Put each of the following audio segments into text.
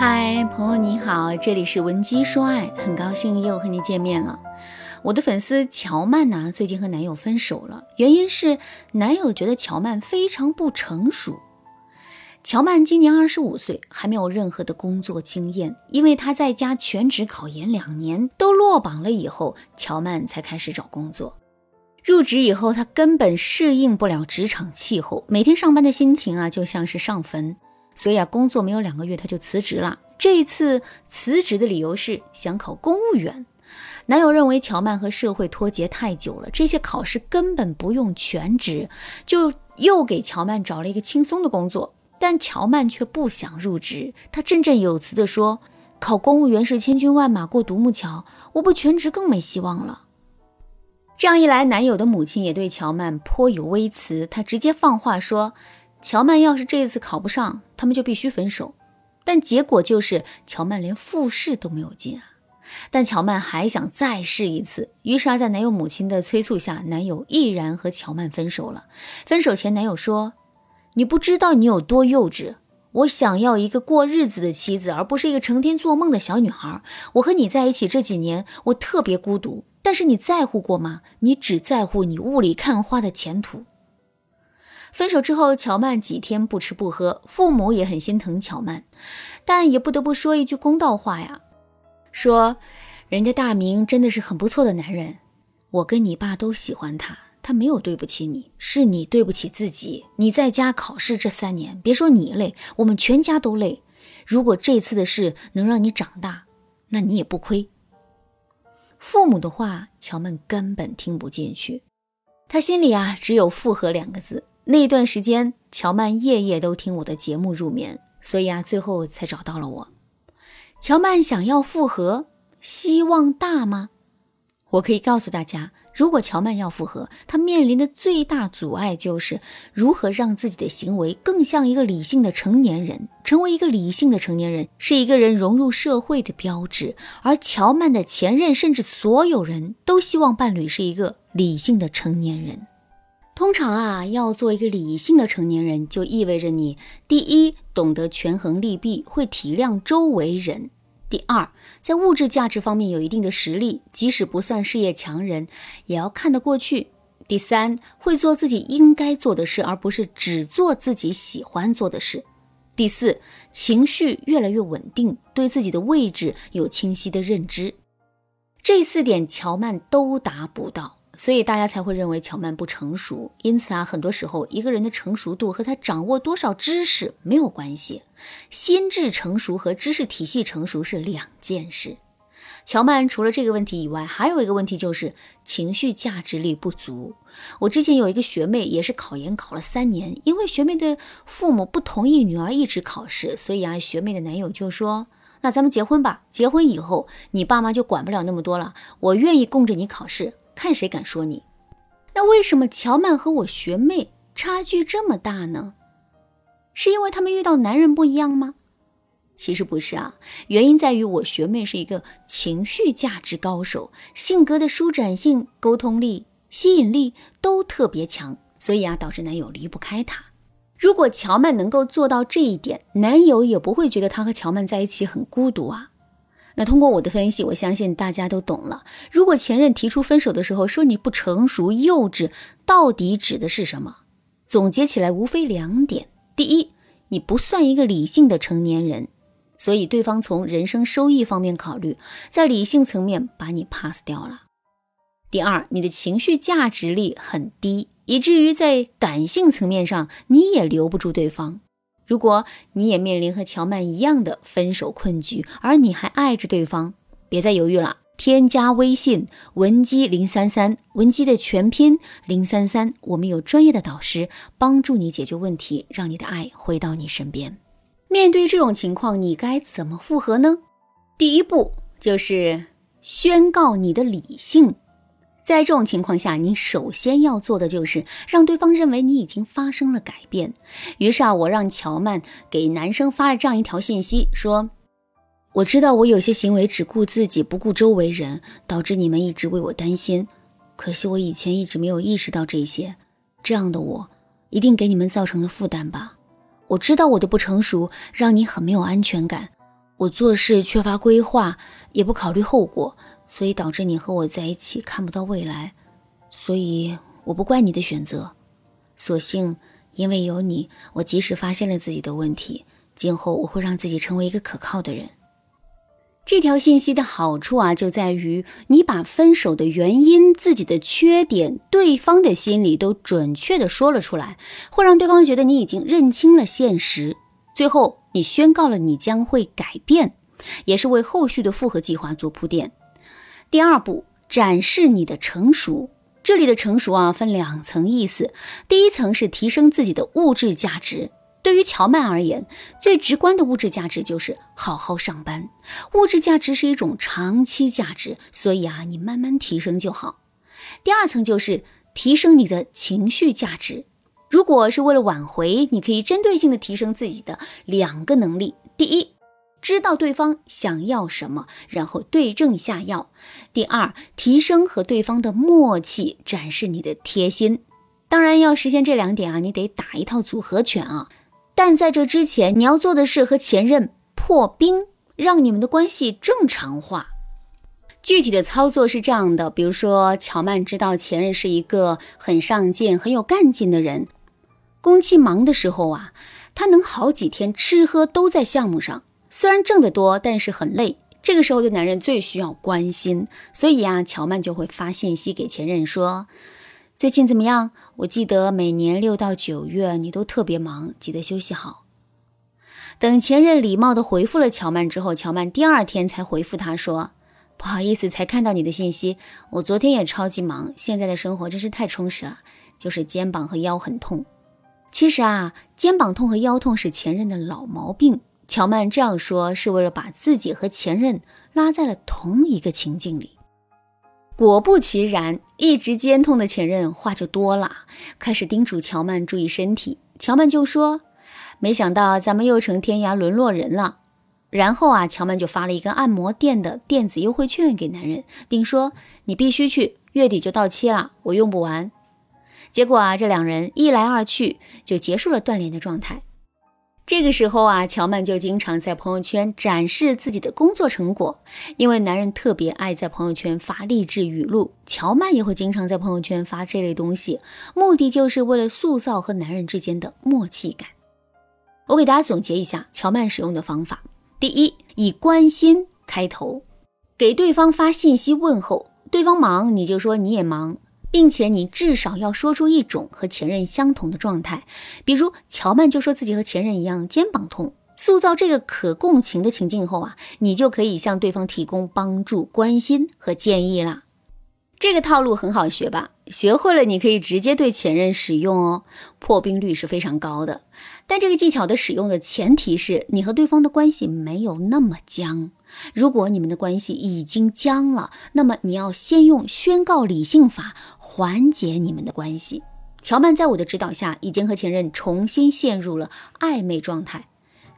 嗨，朋友你好，这里是文姬说爱，很高兴又和你见面了。我的粉丝乔曼呢，最近和男友分手了，原因是男友觉得乔曼非常不成熟。乔曼今年二十五岁，还没有任何的工作经验，因为她在家全职考研两年都落榜了以后，乔曼才开始找工作。入职以后，她根本适应不了职场气候，每天上班的心情啊，就像是上坟。所以啊，工作没有两个月，她就辞职了。这一次辞职的理由是想考公务员。男友认为乔曼和社会脱节太久了，这些考试根本不用全职，就又给乔曼找了一个轻松的工作。但乔曼却不想入职，她振振有词地说：“考公务员是千军万马过独木桥，我不全职更没希望了。”这样一来，男友的母亲也对乔曼颇有微词，她直接放话说。乔曼要是这一次考不上，他们就必须分手。但结果就是乔曼连复试都没有进啊！但乔曼还想再试一次，于是啊，在男友母亲的催促下，男友毅然和乔曼分手了。分手前，男友说：“你不知道你有多幼稚，我想要一个过日子的妻子，而不是一个成天做梦的小女孩。我和你在一起这几年，我特别孤独，但是你在乎过吗？你只在乎你雾里看花的前途。”分手之后，乔曼几天不吃不喝，父母也很心疼乔曼，但也不得不说一句公道话呀，说人家大明真的是很不错的男人，我跟你爸都喜欢他，他没有对不起你，是你对不起自己。你在家考试这三年，别说你累，我们全家都累。如果这次的事能让你长大，那你也不亏。父母的话，乔曼根本听不进去，他心里啊只有复合两个字。那段时间，乔曼夜夜都听我的节目入眠，所以啊，最后才找到了我。乔曼想要复合，希望大吗？我可以告诉大家，如果乔曼要复合，她面临的最大阻碍就是如何让自己的行为更像一个理性的成年人。成为一个理性的成年人，是一个人融入社会的标志。而乔曼的前任，甚至所有人都希望伴侣是一个理性的成年人。通常啊，要做一个理性的成年人，就意味着你第一懂得权衡利弊，会体谅周围人；第二，在物质价值方面有一定的实力，即使不算事业强人，也要看得过去；第三，会做自己应该做的事，而不是只做自己喜欢做的事；第四，情绪越来越稳定，对自己的位置有清晰的认知。这四点，乔曼都达不到。所以大家才会认为乔曼不成熟。因此啊，很多时候一个人的成熟度和他掌握多少知识没有关系，心智成熟和知识体系成熟是两件事。乔曼除了这个问题以外，还有一个问题就是情绪价值力不足。我之前有一个学妹也是考研考了三年，因为学妹的父母不同意女儿一直考试，所以啊，学妹的男友就说：“那咱们结婚吧，结婚以后你爸妈就管不了那么多了，我愿意供着你考试。”看谁敢说你？那为什么乔曼和我学妹差距这么大呢？是因为他们遇到男人不一样吗？其实不是啊，原因在于我学妹是一个情绪价值高手，性格的舒展性、沟通力、吸引力都特别强，所以啊，导致男友离不开她。如果乔曼能够做到这一点，男友也不会觉得她和乔曼在一起很孤独啊。那通过我的分析，我相信大家都懂了。如果前任提出分手的时候说你不成熟、幼稚，到底指的是什么？总结起来无非两点：第一，你不算一个理性的成年人，所以对方从人生收益方面考虑，在理性层面把你 pass 掉了；第二，你的情绪价值力很低，以至于在感性层面上你也留不住对方。如果你也面临和乔曼一样的分手困局，而你还爱着对方，别再犹豫了，添加微信文姬零三三，文姬的全拼零三三，我们有专业的导师帮助你解决问题，让你的爱回到你身边。面对这种情况，你该怎么复合呢？第一步就是宣告你的理性。在这种情况下，你首先要做的就是让对方认为你已经发生了改变。于是啊，我让乔曼给男生发了这样一条信息，说：“我知道我有些行为只顾自己不顾周围人，导致你们一直为我担心。可惜我以前一直没有意识到这些，这样的我一定给你们造成了负担吧？我知道我的不成熟让你很没有安全感，我做事缺乏规划，也不考虑后果，所以导致你和我在一起看不到未来。所以我不怪你的选择，所幸因为有你，我及时发现了自己的问题。今后我会让自己成为一个可靠的人。这条信息的好处啊，就在于你把分手的原因、自己的缺点、对方的心理都准确的说了出来，会让对方觉得你已经认清了现实。最后，你宣告了你将会改变，也是为后续的复合计划做铺垫。第二步，展示你的成熟。这里的成熟啊，分两层意思。第一层是提升自己的物质价值。对于乔曼而言，最直观的物质价值就是好好上班。物质价值是一种长期价值，所以啊，你慢慢提升就好。第二层就是提升你的情绪价值。如果是为了挽回，你可以针对性的提升自己的两个能力：第一，知道对方想要什么，然后对症下药；第二，提升和对方的默契，展示你的贴心。当然，要实现这两点啊，你得打一套组合拳啊。但在这之前，你要做的是和前任破冰，让你们的关系正常化。具体的操作是这样的：比如说，乔曼知道前任是一个很上进、很有干劲的人，工期忙的时候啊，他能好几天吃喝都在项目上，虽然挣得多，但是很累。这个时候的男人最需要关心，所以啊，乔曼就会发信息给前任说。最近怎么样？我记得每年六到九月你都特别忙，记得休息好。等前任礼貌的回复了乔曼之后，乔曼第二天才回复他说：“不好意思，才看到你的信息。我昨天也超级忙，现在的生活真是太充实了，就是肩膀和腰很痛。其实啊，肩膀痛和腰痛是前任的老毛病。乔曼这样说是为了把自己和前任拉在了同一个情境里。”果不其然，一直肩痛的前任话就多了，开始叮嘱乔曼注意身体。乔曼就说：“没想到咱们又成天涯沦落人了。”然后啊，乔曼就发了一个按摩店的电子优惠券给男人，并说：“你必须去，月底就到期了，我用不完。”结果啊，这两人一来二去就结束了断联的状态。这个时候啊，乔曼就经常在朋友圈展示自己的工作成果，因为男人特别爱在朋友圈发励志语录，乔曼也会经常在朋友圈发这类东西，目的就是为了塑造和男人之间的默契感。我给大家总结一下乔曼使用的方法：第一，以关心开头，给对方发信息问候，对方忙你就说你也忙。并且你至少要说出一种和前任相同的状态，比如乔曼就说自己和前任一样肩膀痛，塑造这个可共情的情境后啊，你就可以向对方提供帮助、关心和建议啦。这个套路很好学吧？学会了你可以直接对前任使用哦，破冰率是非常高的。但这个技巧的使用的前提是你和对方的关系没有那么僵。如果你们的关系已经僵了，那么你要先用宣告理性法缓解你们的关系。乔曼在我的指导下，已经和前任重新陷入了暧昧状态。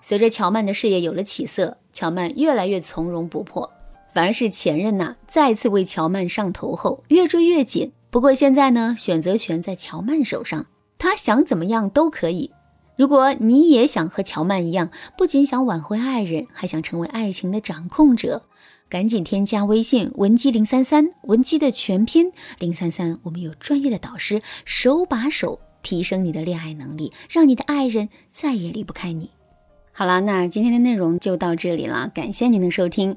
随着乔曼的事业有了起色，乔曼越来越从容不迫，反而是前任呐再次为乔曼上头后，越追越紧。不过现在呢，选择权在乔曼手上，他想怎么样都可以。如果你也想和乔曼一样，不仅想挽回爱人，还想成为爱情的掌控者，赶紧添加微信文姬零三三，文姬的全拼零三三，我们有专业的导师手把手提升你的恋爱能力，让你的爱人再也离不开你。好了，那今天的内容就到这里了，感谢您的收听。